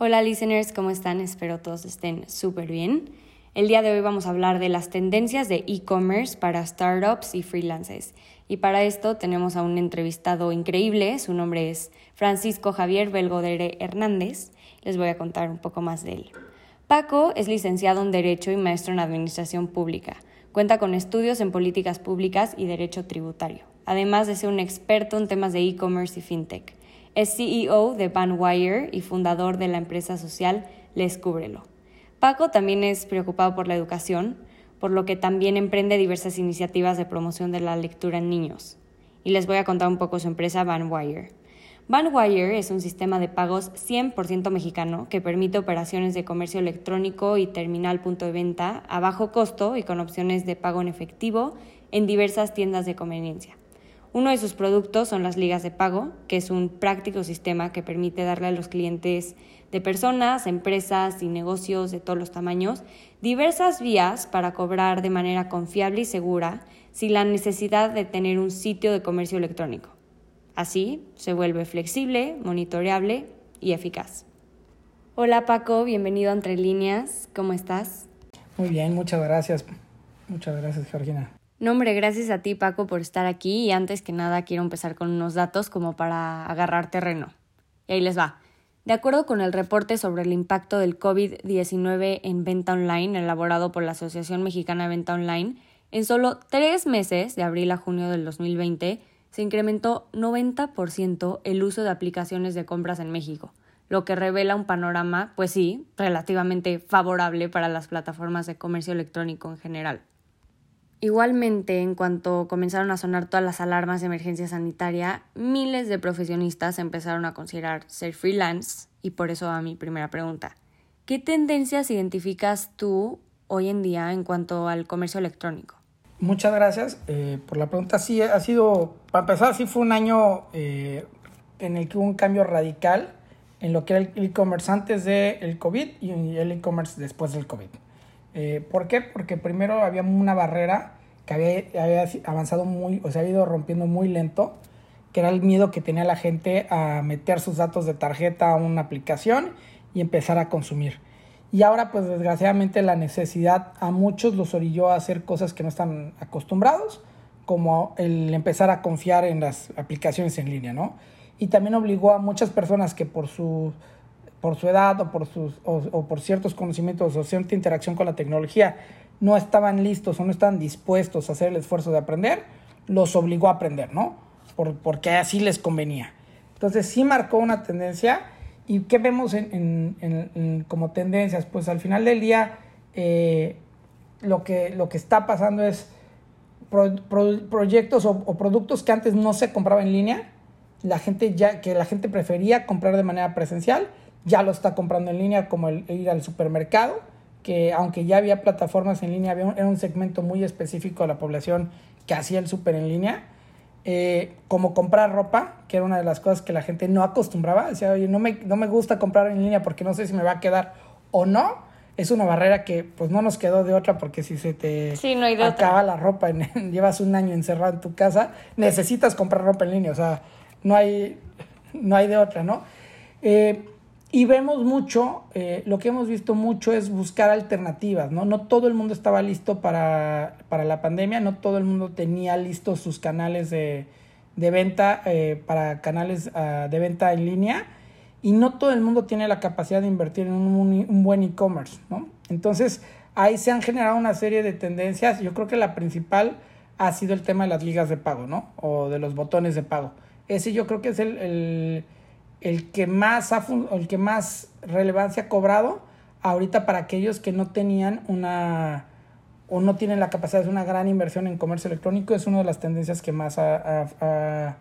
Hola listeners, ¿cómo están? Espero todos estén súper bien. El día de hoy vamos a hablar de las tendencias de e-commerce para startups y freelancers. Y para esto tenemos a un entrevistado increíble, su nombre es Francisco Javier Belgodere Hernández. Les voy a contar un poco más de él. Paco es licenciado en Derecho y maestro en Administración Pública. Cuenta con estudios en políticas públicas y derecho tributario, además de ser un experto en temas de e-commerce y fintech. Es CEO de Banwire y fundador de la empresa social Les Cúbrelo. Paco también es preocupado por la educación, por lo que también emprende diversas iniciativas de promoción de la lectura en niños. Y les voy a contar un poco su empresa Banwire. Banwire es un sistema de pagos 100% mexicano que permite operaciones de comercio electrónico y terminal punto de venta a bajo costo y con opciones de pago en efectivo en diversas tiendas de conveniencia. Uno de sus productos son las ligas de pago, que es un práctico sistema que permite darle a los clientes de personas, empresas y negocios de todos los tamaños diversas vías para cobrar de manera confiable y segura sin la necesidad de tener un sitio de comercio electrónico. Así se vuelve flexible, monitoreable y eficaz. Hola Paco, bienvenido a Entre Líneas, ¿cómo estás? Muy bien, muchas gracias. Muchas gracias, Georgina. No, hombre, gracias a ti, Paco, por estar aquí. Y antes que nada, quiero empezar con unos datos como para agarrar terreno. Y ahí les va. De acuerdo con el reporte sobre el impacto del COVID-19 en venta online elaborado por la Asociación Mexicana de Venta Online, en solo tres meses, de abril a junio del 2020, se incrementó 90% el uso de aplicaciones de compras en México, lo que revela un panorama, pues sí, relativamente favorable para las plataformas de comercio electrónico en general. Igualmente, en cuanto comenzaron a sonar todas las alarmas de emergencia sanitaria, miles de profesionistas empezaron a considerar ser freelance y por eso va mi primera pregunta. ¿Qué tendencias identificas tú hoy en día en cuanto al comercio electrónico? Muchas gracias eh, por la pregunta. Sí, ha sido, para empezar, sí fue un año eh, en el que hubo un cambio radical en lo que era el e-commerce antes del COVID y el e-commerce después del COVID. Eh, ¿Por qué? Porque primero había una barrera que había, avanzado muy, o sea, había ido rompiendo muy lento, que era el miedo que tenía la gente a meter sus datos de tarjeta a una aplicación y empezar a consumir. Y ahora, pues desgraciadamente, la necesidad a muchos los orilló a hacer cosas que no están acostumbrados, como el empezar a confiar en las aplicaciones en línea, ¿no? Y también obligó a muchas personas que por su por su edad o por, sus, o, por ciertos conocimientos o cierta interacción con la tecnología no estaban listos o no estaban dispuestos a hacer el esfuerzo de aprender, los obligó a aprender, ¿no? Por, porque así les convenía. Entonces sí marcó una tendencia. ¿Y qué vemos en, como tendencias? Pues al final del día eh, lo, que, lo que está pasando es proyectos o, o, productos que antes no se compraban en línea, la gente ya, que la gente prefería comprar de manera presencial, ya lo está comprando en línea, como el ir al supermercado, que aunque ya había plataformas en línea, era un segmento muy específico de la población que hacía el súper en línea. Eh, como comprar ropa, que era una de las cosas que la gente no acostumbraba. Decía, oye, no me, no me gusta comprar en línea porque no sé si me va a quedar o no. Es una barrera que pues no nos quedó de otra porque si se te acaba la ropa, en, llevas un año encerrado en tu casa, necesitas comprar ropa en línea. O sea, no hay, no hay de otra, ¿no? Eh, y vemos mucho, eh, lo que hemos visto mucho es buscar alternativas, ¿no? No todo el mundo estaba listo para, la pandemia, no todo el mundo tenía listos sus canales de, venta eh, para canales ah, de venta en línea y no todo el mundo tiene la capacidad de invertir en un, un buen e-commerce, ¿no? Entonces, ahí se han generado una serie de tendencias. Yo creo que la principal ha sido el tema de las ligas de pago, ¿no? O de los botones de pago. Ese yo creo que es el que más, ha, el que más relevancia ha cobrado ahorita para aquellos que no tenían una o no tienen la capacidad de una gran inversión en comercio electrónico es una de las tendencias que más ha,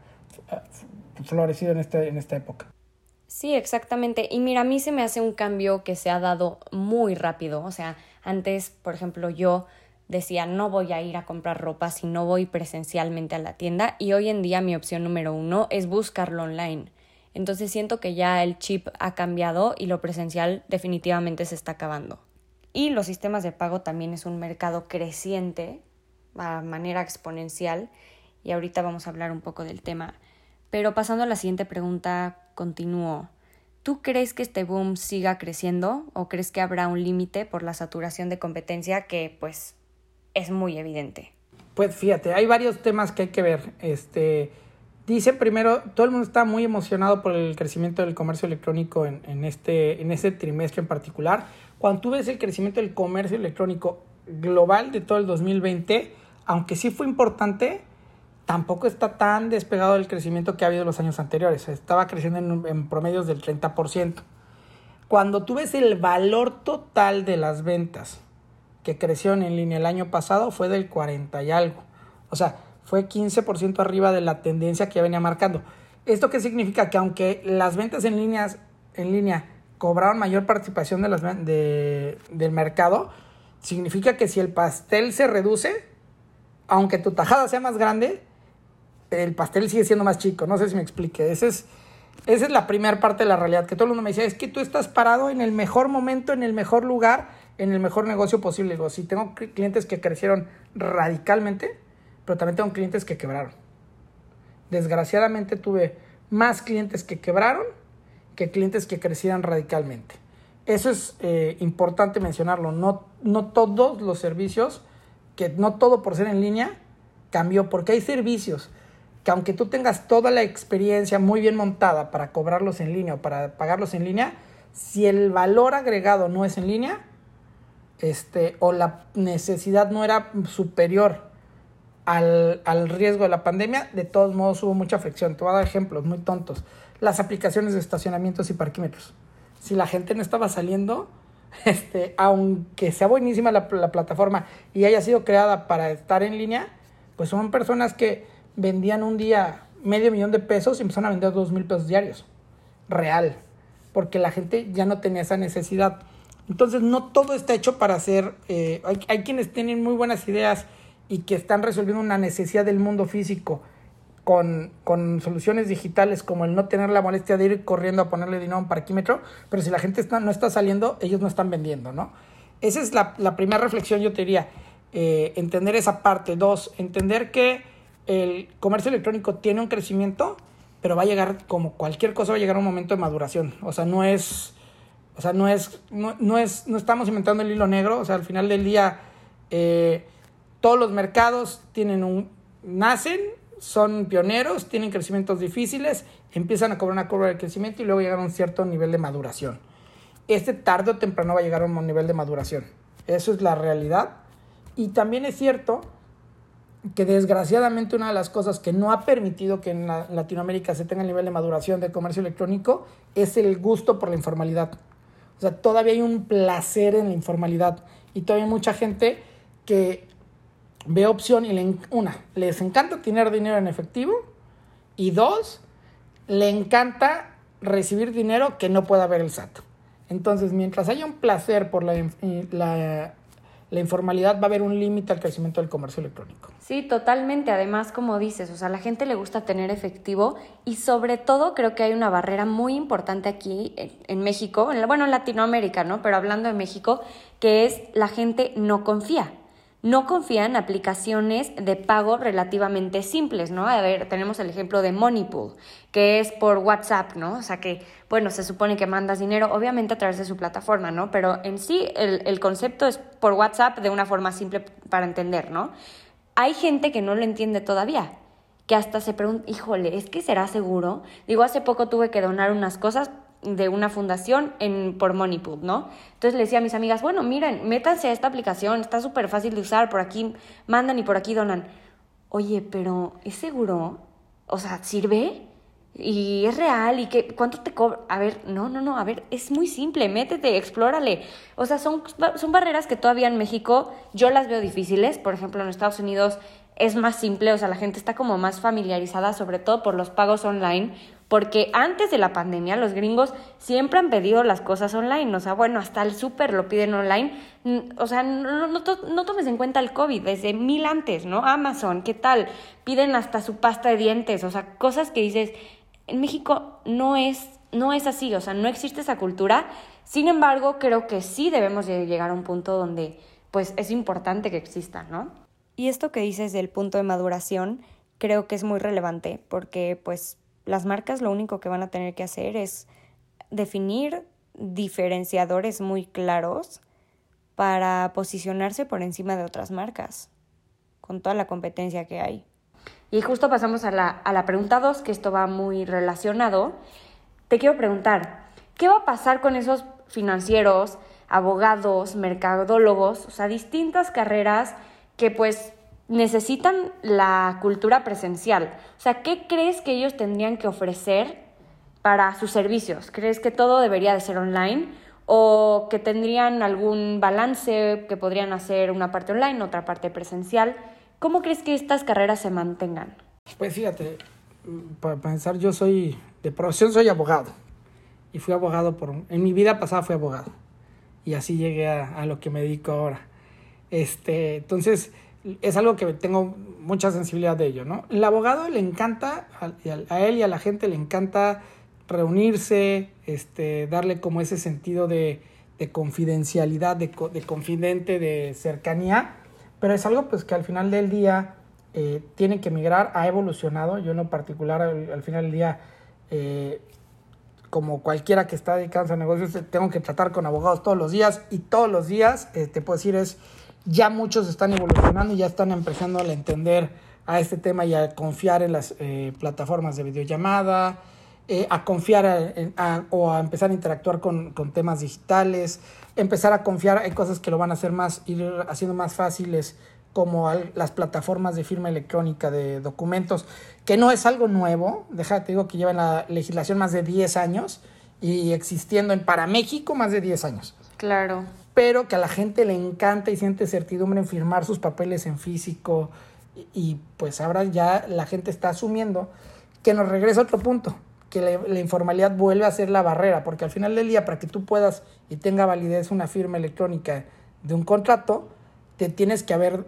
florecido en, este, en esta época. Sí, exactamente. Y mira, a mí se me hace un cambio que se ha dado muy rápido. O sea, antes, por ejemplo, yo decía, no voy a ir a comprar ropa si no voy presencialmente a la tienda. Y hoy en día mi opción número uno es buscarlo online. Entonces siento que ya el chip ha cambiado y lo presencial definitivamente se está acabando. Y los sistemas de pago también es un mercado creciente a manera exponencial y ahorita vamos a hablar un poco del tema. Pero pasando a la siguiente pregunta, continúo. ¿Tú crees que este boom siga creciendo o crees que habrá un límite por la saturación de competencia que pues es muy evidente? Pues fíjate, hay varios temas que hay que ver. Este, dice primero, todo el mundo está muy emocionado por el crecimiento del comercio electrónico en, en, este, en este trimestre en particular. Cuando tú ves el crecimiento del comercio electrónico global de todo el 2020, aunque sí fue importante, tampoco está tan despegado del crecimiento que ha habido los años anteriores. Estaba creciendo en, en promedios del 30%. Cuando tú ves el valor total de las ventas que crecieron en línea el año pasado, fue del 40 y algo. O sea, fue 15% arriba de la tendencia que ya venía marcando. ¿Esto qué significa? Que aunque las ventas en, en línea cobraron mayor participación del mercado, significa que si el pastel se reduce, aunque tu tajada sea más grande, el pastel sigue siendo más chico. No sé si me explique. Es, esa es la primera parte de la realidad. Que todo el mundo me decía, es que tú estás parado en el mejor momento, en el mejor lugar, en el mejor negocio posible. Digo, sí, tengo clientes que crecieron radicalmente, pero también tengo clientes que quebraron. Desgraciadamente tuve más clientes que quebraron que clientes que crecieran radicalmente. Eso es eh, importante mencionarlo. No, no todos los servicios, que no todo por ser en línea, cambió, porque hay servicios que aunque tú tengas toda la experiencia muy bien montada para cobrarlos en línea o para pagarlos en línea, si el valor agregado no es en línea, este, o la necesidad no era superior al, al, riesgo de la pandemia, de todos modos hubo mucha fricción. Te voy a dar ejemplos muy tontos. Las aplicaciones de estacionamientos y parquímetros. Si la gente no estaba saliendo, este, aunque sea buenísima la, la plataforma y haya sido creada para estar en línea, pues son personas que vendían un día medio millón de pesos y empezaron a vender dos mil pesos diarios. Real. Porque la gente ya no tenía esa necesidad. Entonces no todo está hecho para hacer... Eh, hay, hay, quienes tienen muy buenas ideas y que están resolviendo una necesidad del mundo físico con, con, soluciones digitales como el no tener la molestia de ir corriendo a ponerle dinero a un parquímetro, pero si la gente está, no está saliendo, ellos no están vendiendo, ¿no? Esa es la, la primera reflexión, yo te diría, eh, entender esa parte. Dos, entender que el comercio electrónico tiene un crecimiento, pero va a llegar, como cualquier cosa, va a llegar a un momento de maduración. O sea, no es, o sea, no es, no, no es, no estamos inventando el hilo negro. O sea, al final del día, eh, todos los mercados tienen un, nacen, son pioneros, tienen crecimientos difíciles, empiezan a cobrar una curva de crecimiento y luego llegan a un cierto nivel de maduración. Este tarde o temprano va a llegar a un nivel de maduración. Eso es la realidad. Y también es cierto que desgraciadamente una de las cosas que no ha permitido que en Latinoamérica se tenga el nivel de maduración de comercio electrónico es el gusto por la informalidad. O sea, todavía hay un placer en la informalidad y todavía hay mucha gente que ve opción y le, una, les encanta tener dinero en efectivo y dos, le encanta recibir dinero que no pueda ver el SAT. Entonces, mientras haya un placer por la, la la informalidad va a haber un límite al crecimiento del comercio electrónico. Sí, totalmente. Además, como dices, o sea, a la gente le gusta tener efectivo y sobre todo creo que hay una barrera muy importante aquí en, México, bueno, en Latinoamérica, ¿no? Pero hablando de México, que es la gente no confía no confían en aplicaciones de pago relativamente simples, ¿no? A ver, tenemos el ejemplo de Moneypool, que es por WhatsApp, ¿no? O sea que, bueno, se supone que mandas dinero, obviamente a través de su plataforma, ¿no? Pero en sí el, el concepto es por WhatsApp de una forma simple para entender, ¿no? Hay gente que no lo entiende todavía, que hasta se pregunta, híjole, ¿es que será seguro? Digo, hace poco tuve que donar unas cosas de una fundación en, por Moneypool, ¿no? Entonces le decía a mis amigas, bueno, miren, métanse a esta aplicación, está súper fácil de usar, por aquí mandan y por aquí donan. Oye, pero ¿es seguro? O sea, ¿sirve? Y es real, y que, ¿cuánto te cobra? A ver, no, no, no, a ver, es muy simple, métete, explórale. O sea, son, son barreras que todavía en México yo las veo difíciles. Por ejemplo, en Estados Unidos es más simple, o sea, la gente está como más familiarizada, sobre todo por los pagos online, porque antes de la pandemia los gringos siempre han pedido las cosas online, o sea, bueno, hasta el súper lo piden online, o sea, no, no, no, tomes en cuenta el COVID, desde mil antes, ¿no? Amazon, ¿qué tal? Piden hasta su pasta de dientes, o sea, cosas que dices, en México no es, no es así, o sea, no existe esa cultura, sin embargo, creo que sí debemos llegar a un punto donde, pues, es importante que exista, ¿no? Y esto que dices del punto de maduración creo que es muy relevante porque pues las marcas lo único que van a tener que hacer es definir diferenciadores muy claros para posicionarse por encima de otras marcas, con toda la competencia que hay. Y justo pasamos a la, a la pregunta 2, que esto va muy relacionado. Te quiero preguntar, ¿qué va a pasar con esos financieros, abogados, mercadólogos, o sea, distintas carreras que pues necesitan la cultura presencial? O sea, ¿qué crees que ellos tendrían que ofrecer para sus servicios? ¿Crees que todo debería de ser online? ¿O que tendrían algún balance, que podrían hacer una parte online, otra parte presencial? ¿Cómo crees que estas carreras se mantengan? Pues fíjate, para pensar, yo soy, de profesión soy abogado. Y fui abogado por, en mi vida pasada fui abogado. Y así llegué a, lo que me dedico ahora. Este, entonces, es algo que tengo mucha sensibilidad de ello, ¿no? El abogado le encanta, a, él y a la gente le encanta reunirse, este, darle como ese sentido de, de confidencialidad, de, de confidente, de cercanía pero es algo pues que al final del día eh, tiene que migrar, ha evolucionado. Yo en lo particular al, final del día, eh, como cualquiera que está dedicado a negocios, tengo que tratar con abogados todos los días y todos los días, eh, te puedo decir, es ya muchos están evolucionando y ya están empezando a entender a este tema y a confiar en las plataformas de videollamada, a confiar o a empezar a interactuar con, con temas digitales, empezar a confiar, hay cosas que lo van a hacer más, ir haciendo más fáciles, como las plataformas de firma electrónica de documentos, que no es algo nuevo, déjate digo que lleva en la legislación más de 10 años y existiendo en para México más de 10 años. Claro. Pero que a la gente le encanta y siente certidumbre en firmar sus papeles en físico y, pues ahora ya la gente está asumiendo que nos regresa a otro punto que la, informalidad vuelve a ser la barrera, porque al final del día, para que tú puedas y tenga validez una firma electrónica de un contrato, te tienes que haber,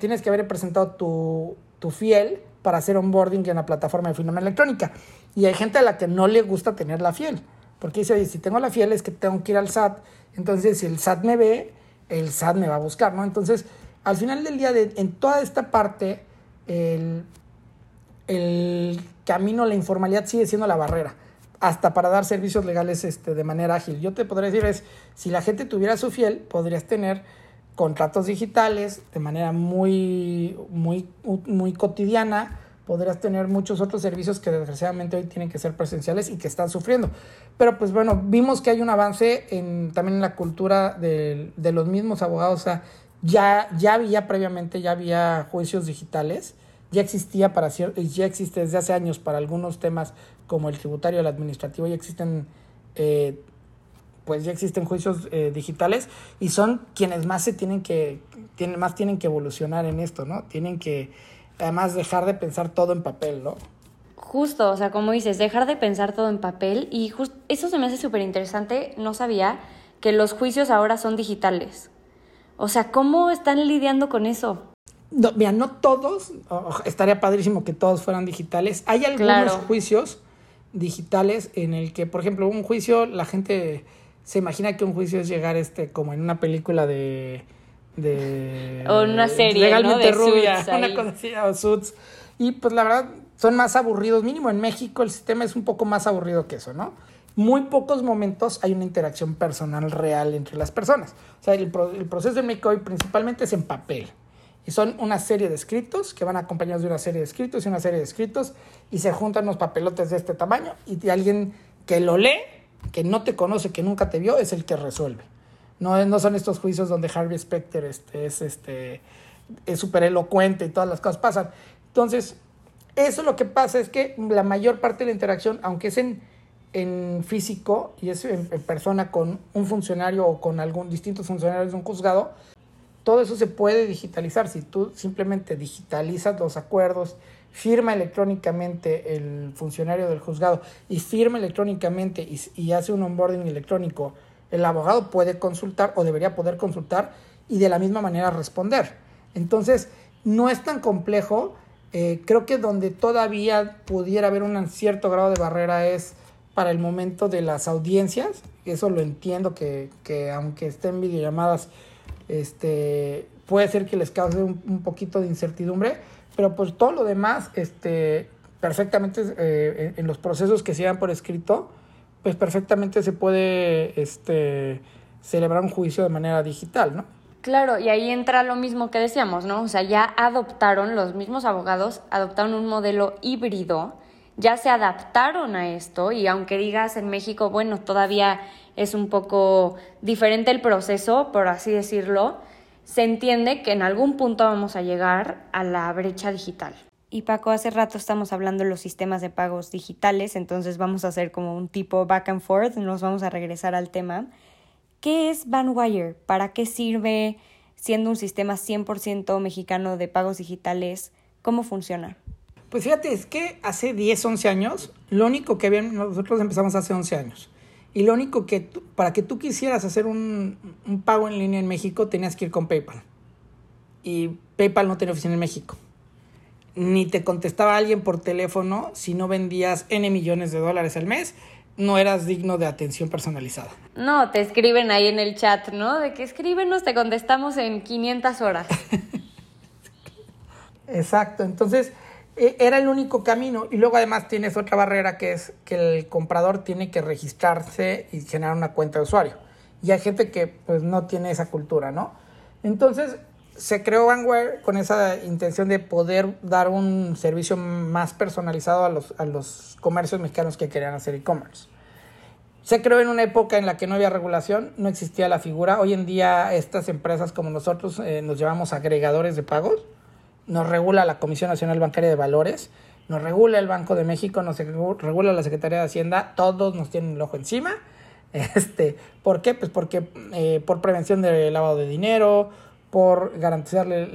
tienes que haber presentado tu, tu fiel para hacer onboarding en la plataforma de firma electrónica. Y hay gente a la que no le gusta tener la fiel, porque dice, oye, si tengo la fiel es que tengo que ir al SAT, entonces si el SAT me ve, el SAT me va a buscar, ¿no? Entonces, al final del día, en toda esta parte, el, el camino, la informalidad sigue siendo la barrera, hasta para dar servicios legales este, de manera ágil. Yo te podría decir es, si la gente tuviera su fiel, podrías tener contratos digitales de manera muy, muy, muy cotidiana, podrías tener muchos otros servicios que desgraciadamente hoy tienen que ser presenciales y que están sufriendo. Pero pues bueno, vimos que hay un avance en, también en la cultura de, de los mismos abogados. O sea, ya, ya había previamente, ya había juicios digitales ya existía para ya existe desde hace años para algunos temas como el tributario, el administrativo, ya existen eh, pues ya existen juicios eh, digitales y son quienes más se tienen que tienen más tienen que evolucionar en esto, ¿no? Tienen que además dejar de pensar todo en papel, ¿no? Justo, o sea, como dices, dejar de pensar todo en papel y eso se me hace súper interesante, no sabía que los juicios ahora son digitales. O sea, ¿cómo están lidiando con eso? No, mira, no todos, estaría padrísimo que todos fueran digitales. Hay algunos juicios digitales en el que, por ejemplo, un juicio, la gente se imagina que un juicio es llegar este como en una película de de o una serie legalmente rubia, una cosa así, o suits. Y pues la verdad son más aburridos, mínimo en México el sistema es un poco más aburrido que eso, ¿no? Muy pocos momentos hay una interacción personal real entre las personas. O sea, el, el proceso de México hoy principalmente es en papel. Y son una serie de escritos que van acompañados de una serie de escritos y una serie de escritos y se juntan unos papelotes de este tamaño y alguien que lo lee, que no te conoce, que nunca te vio, es el que resuelve. No, no son estos juicios donde Harvey Specter este, es este es súper elocuente y todas las cosas pasan. Entonces, eso lo que pasa es que la mayor parte de la interacción, aunque es en, en físico y es en, persona con un funcionario o con algún distintos funcionarios de un juzgado, todo eso se puede digitalizar. Si tú simplemente digitalizas los acuerdos, firma electrónicamente el funcionario del juzgado y firma electrónicamente y, hace un onboarding electrónico, el abogado puede consultar o debería poder consultar y de la misma manera responder. Entonces, no es tan complejo. Eh, creo que donde todavía pudiera haber un cierto grado de barrera es para el momento de las audiencias. Eso lo entiendo que, que aunque estén videollamadas, este, puede ser que les cause un, poquito de incertidumbre, pero pues todo lo demás, este, perfectamente eh, en los procesos que se dan por escrito, pues perfectamente se puede este, celebrar un juicio de manera digital, ¿no? Claro, y ahí entra lo mismo que decíamos, ¿no? O sea, ya adoptaron, los mismos abogados adoptaron un modelo híbrido, ya se adaptaron a esto y aunque digas en México, bueno, todavía es un poco diferente el proceso, por así decirlo, se entiende que en algún punto vamos a llegar a la brecha digital. Y Paco, hace rato estamos hablando de los sistemas de pagos digitales, entonces vamos a hacer como un tipo back and forth, nos vamos a regresar al tema. ¿Qué es Banwire? ¿Para qué sirve? Siendo un sistema 100% mexicano de pagos digitales, ¿cómo funciona? Pues fíjate, es que hace 10, 11 años, lo único que habían, nosotros empezamos hace 11 años, y lo único que, para que tú quisieras hacer un, un pago en línea en México, tenías que ir con PayPal. Y PayPal no tenía oficina en México. Ni te contestaba alguien por teléfono si no vendías N millones de dólares al mes no eras digno de atención personalizada. No, te escriben ahí en el chat, ¿no? De que escríbenos, te contestamos en 500 horas. Exacto, entonces e, era el único camino y luego además tienes otra barrera que es que el comprador tiene que registrarse y generar una cuenta de usuario. Y hay gente que pues no tiene esa cultura, ¿no? Entonces se creó Vanguard con esa intención de poder dar un servicio más personalizado a los, a los comercios mexicanos que querían hacer e-commerce. Se creó en una época en la que no había regulación, no existía la figura. Hoy en día estas empresas como nosotros eh, nos llamamos agregadores de pagos. Nos regula la Comisión Nacional Bancaria de Valores, nos regula el Banco de México, nos regula la Secretaría de Hacienda, todos nos tienen el ojo encima. Este, ¿Por qué? Pues porque eh, por prevención de lavado de dinero, por garantizarle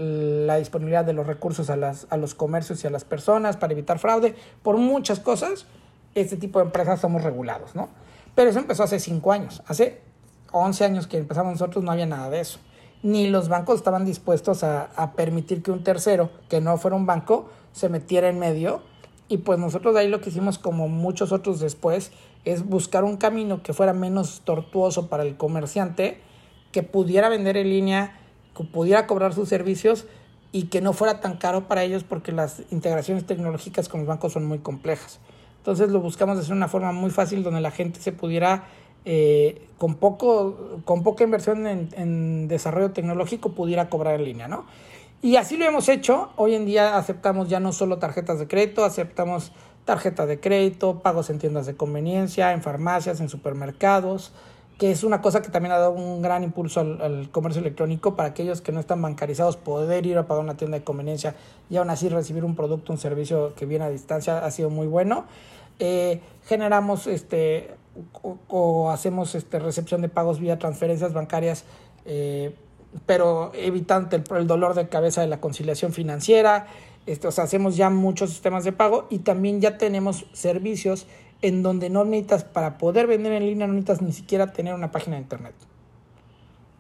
la disponibilidad de los recursos a, las, a los comercios y a las personas, para evitar fraude, por muchas cosas, este tipo de empresas somos regulados, ¿no? Pero eso empezó hace 5 años, hace 11 años que empezamos nosotros no había nada de eso. Ni los bancos estaban dispuestos a, a permitir que un tercero, que no fuera un banco, se metiera en medio. Y pues nosotros de ahí lo que hicimos, como muchos otros después, es buscar un camino que fuera menos tortuoso para el comerciante, que pudiera vender en línea pudiera cobrar sus servicios y que no fuera tan caro para ellos porque las integraciones tecnológicas con los bancos son muy complejas. Entonces lo buscamos de hacer una forma muy fácil donde la gente se pudiera, eh, con, poco, con poca inversión en, en, desarrollo tecnológico, pudiera cobrar en línea, ¿no? Y así lo hemos hecho. Hoy en día aceptamos ya no solo tarjetas de crédito, aceptamos tarjetas de crédito, pagos en tiendas de conveniencia, en farmacias, en supermercados, que es una cosa que también ha dado un gran impulso al, comercio electrónico para aquellos que no están bancarizados, poder ir a pagar una tienda de conveniencia y aún así recibir un producto, un servicio que viene a distancia ha sido muy bueno. Eh, generamos este o, hacemos este, recepción de pagos vía transferencias bancarias, eh, pero evitando el, dolor de cabeza de la conciliación financiera. Este, o sea, hacemos ya muchos sistemas de pago y también ya tenemos servicios en donde no necesitas, para poder vender en línea, no necesitas ni siquiera tener una página de internet.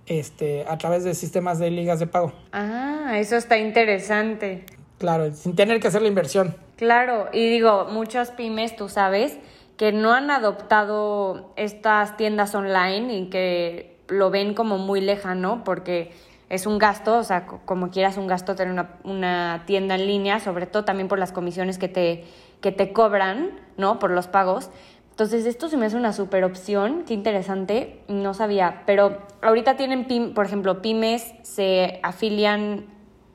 Este, a través de sistemas de ligas de pago. Ah, eso está interesante. Claro, sin tener que hacer la inversión. Claro, y digo, muchas pymes, tú sabes, que no han adoptado estas tiendas online y que lo ven como muy lejano porque es un gasto, o sea, como quieras un gasto tener una, una tienda en línea, sobre todo también por las comisiones que te que te cobran, ¿no? Por los pagos. Entonces, esto se me hace una super opción, qué interesante, no sabía, pero ahorita tienen, por ejemplo, pymes, se afilian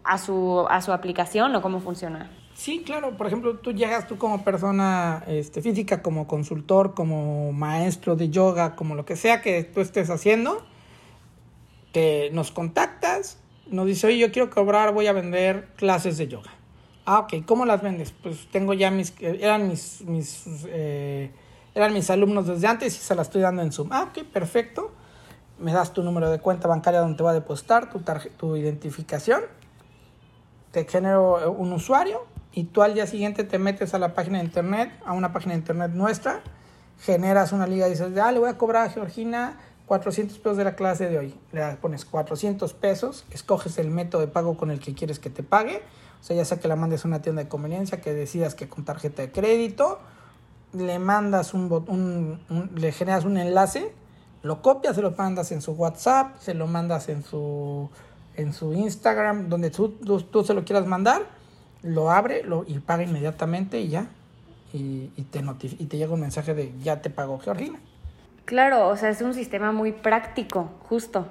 a su, a su aplicación o cómo funciona? Sí, claro, por ejemplo, tú llegas tú como persona este, física, como consultor, como maestro de yoga, como lo que sea que tú estés haciendo, te nos contactas, nos dice, oye, yo quiero cobrar, voy a vender clases de yoga. Ah, ok, ¿cómo las vendes? Pues tengo ya mis, eran mis, mis, eh, eran mis alumnos desde antes y se las estoy dando en Zoom. Ah, ok, perfecto. Me das tu número de cuenta bancaria donde te va a depositar, tu, tu identificación. Te genero eh, un usuario y tú al día siguiente te metes a la página de internet, a una página de internet nuestra, generas una liga y dices, ah, le voy a cobrar a Georgina 400 pesos de la clase de hoy. Le pones 400 pesos, escoges el método de pago con el que quieres que te pague o sea, ya sea que la mandes a una tienda de conveniencia, que decidas que con tarjeta de crédito, le mandas un, un, le generas un enlace, lo copias, se lo mandas en su WhatsApp, se lo mandas en su, en su Instagram, donde tú, tú, se lo quieras mandar, lo abre lo, y paga inmediatamente y ya. y, y te, y te llega un mensaje de ya te pagó Georgina. Claro, o sea, es un sistema muy práctico, justo.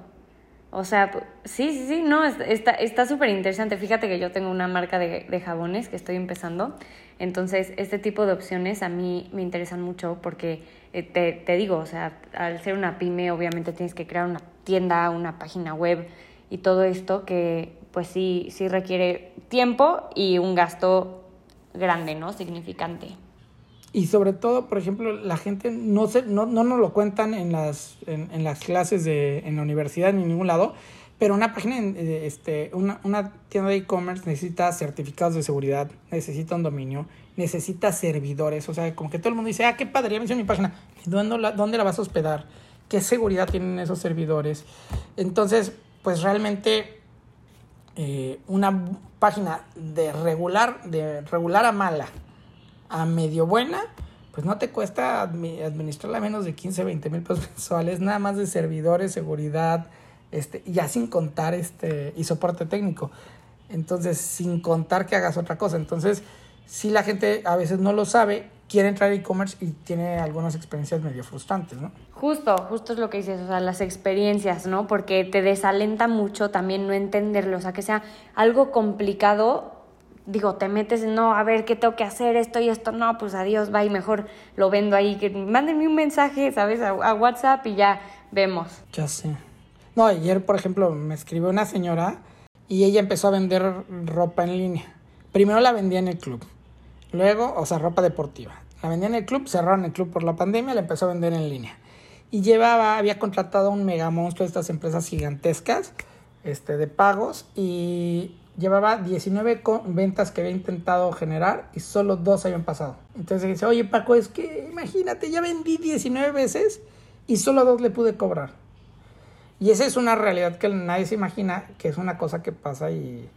O sea, sí, sí, sí, no, está súper interesante. Fíjate que yo tengo una marca de, de, jabones que estoy empezando. Entonces, este tipo de opciones a mí me interesan mucho porque eh, te, te, digo, o sea, al ser una pyme, obviamente tienes que crear una tienda, una página web y todo esto que, pues sí, sí requiere tiempo y un gasto grande, ¿no? Significante. Y sobre todo, por ejemplo, la gente no, se, no, no nos lo cuentan en las, en, en las clases de, en la universidad ni en ningún lado, pero una página, eh, este, una, una tienda de e-commerce necesita certificados de seguridad, necesita un dominio, necesita servidores. O sea, como que todo el mundo dice, ah, qué padre, ya me mi página. ¿Dónde la, ¿Dónde la vas a hospedar? ¿Qué seguridad tienen esos servidores? Entonces, pues realmente eh, una página de regular, de regular a mala, a medio buena, pues no te cuesta administrarla menos de 15, 20 mil pesos mensuales, nada más de servidores, seguridad, este, ya sin contar este, y soporte técnico. Entonces, sin contar que hagas otra cosa. Entonces, si la gente a veces no lo sabe, quiere entrar e-commerce y tiene algunas experiencias medio frustrantes, ¿no? Justo, justo es lo que dices, o sea, las experiencias, ¿no? Porque te desalenta mucho también no entenderlo, o sea, que sea algo complicado digo, te metes, no, a ver, ¿qué tengo que hacer? Esto y esto, no, pues adiós, va y mejor lo vendo ahí, que mándenme un mensaje, ¿sabes? A, WhatsApp y ya vemos. Ya sé. No, ayer, por ejemplo, me escribió una señora y ella empezó a vender ropa en línea. Primero la vendía en el club, luego, o sea, ropa deportiva. La vendía en el club, cerraron el club por la pandemia, la empezó a vender en línea. Y llevaba, había contratado a un mega monstruo de estas empresas gigantescas este, de pagos y llevaba 19 ventas que había intentado generar y solo dos habían pasado. Entonces dice, oye Paco, es que imagínate, ya vendí 19 veces y solo dos le pude cobrar. Y esa es una realidad que nadie se imagina, que es una cosa que pasa y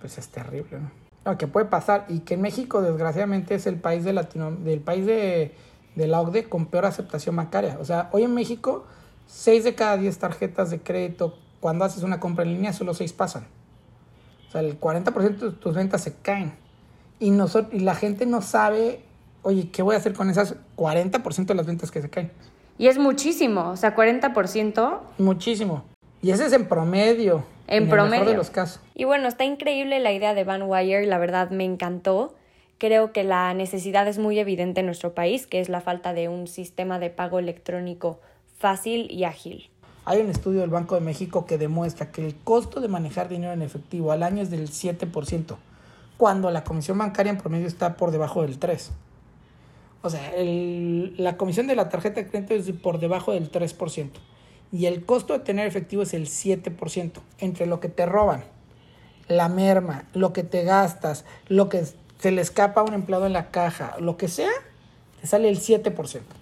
pues es terrible, ¿no? que puede pasar y que en México desgraciadamente es el país de Latino, del país de, de la OCDE con peor aceptación bancaria. O sea, hoy en México 6 de cada 10 tarjetas de crédito cuando haces una compra en línea solo 6 pasan. O sea, el 40% de tus ventas se caen. Y, nosotros, y la gente no sabe, oye, ¿qué voy a hacer con esas 40% de las ventas que se caen? Y es muchísimo, o sea, 40%. Muchísimo. Y ese es en promedio. En, promedio. El mejor de los casos. Y bueno, está increíble la idea de Van Wire, la verdad me encantó. Creo que la necesidad es muy evidente en nuestro país, que es la falta de un sistema de pago electrónico fácil y ágil. Hay un estudio del Banco de México que demuestra que el costo de manejar dinero en efectivo al año es del 7%, cuando la comisión bancaria en promedio está por debajo del 3%. O sea, la comisión de la tarjeta de crédito es por debajo del 3%. Y el costo de tener efectivo es el 7%. Entre lo que te roban, la merma, lo que te gastas, lo que se le escapa a un empleado en la caja, lo que sea, te sale el 7%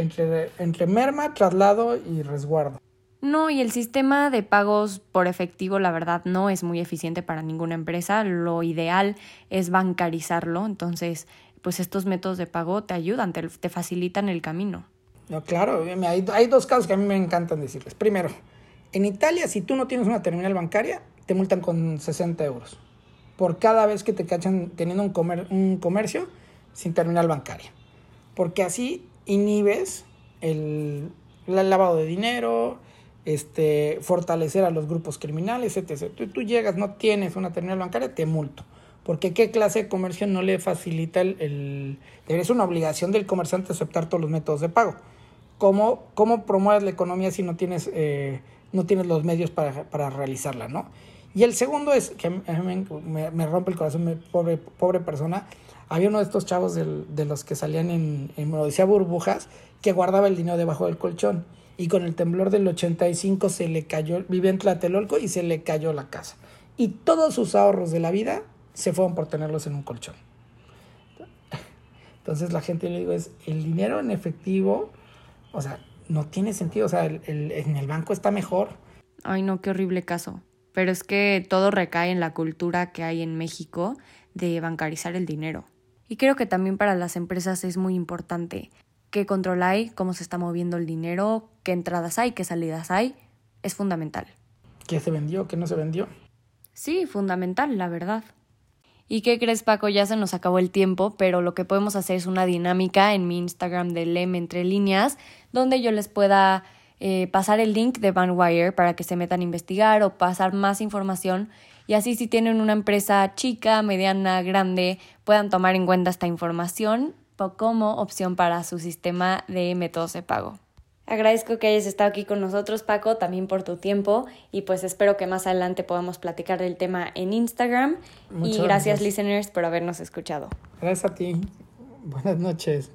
entre, entre merma, traslado y resguardo. No, y el sistema de pagos por efectivo, la verdad, no es muy eficiente para ninguna empresa. Lo ideal es bancarizarlo. Entonces, pues estos métodos de pago te ayudan, te, facilitan el camino. No, claro, hay, hay dos casos que a mí me encantan decirles. Primero, en Italia, si tú no tienes una terminal bancaria, te multan con 60 euros por cada vez que te cachan teniendo un, comer, un comercio sin terminal bancaria. Porque así inhibes el, lavado de dinero, este, fortalecer a los grupos criminales, etc. Tú, llegas, no tienes una terminal bancaria, te multo. Porque qué clase de comercio no le facilita el, Es una obligación del comerciante aceptar todos los métodos de pago. ¿Cómo, cómo promueves la economía si no tienes, eh, no tienes los medios para, para, realizarla, no? Y el segundo es, que me, rompe el corazón, pobre, pobre persona, había uno de estos chavos de los que salían en, en Odisea Burbujas que guardaba el dinero debajo del colchón. Y con el temblor del 85 se le cayó, vivía en Tlatelolco y se le cayó la casa. Y todos sus ahorros de la vida se fueron por tenerlos en un colchón. Entonces la gente le digo, es el dinero en efectivo, o sea, no tiene sentido, o sea, en el banco está mejor. Ay, no, qué horrible caso. Pero es que todo recae en la cultura que hay en México de bancarizar el dinero. Y creo que también para las empresas es muy importante qué control hay, cómo se está moviendo el dinero, qué entradas hay, qué salidas hay. Es fundamental. ¿Qué se vendió, qué no se vendió? Sí, fundamental, la verdad. ¿Y qué crees, Paco? Ya se nos acabó el tiempo, pero lo que podemos hacer es una dinámica en mi Instagram de LEM entre líneas, donde yo les pueda eh, pasar el link de Vanwire para que se metan a investigar o pasar más información. Y así si tienen una empresa chica, mediana, grande, puedan tomar en cuenta esta información como opción para su sistema de métodos de pago. Agradezco que hayas estado aquí con nosotros, Paco, también por tu tiempo y pues espero que más adelante podamos platicar del tema en Instagram. y gracias, listeners, por habernos escuchado. Gracias a ti. Buenas noches.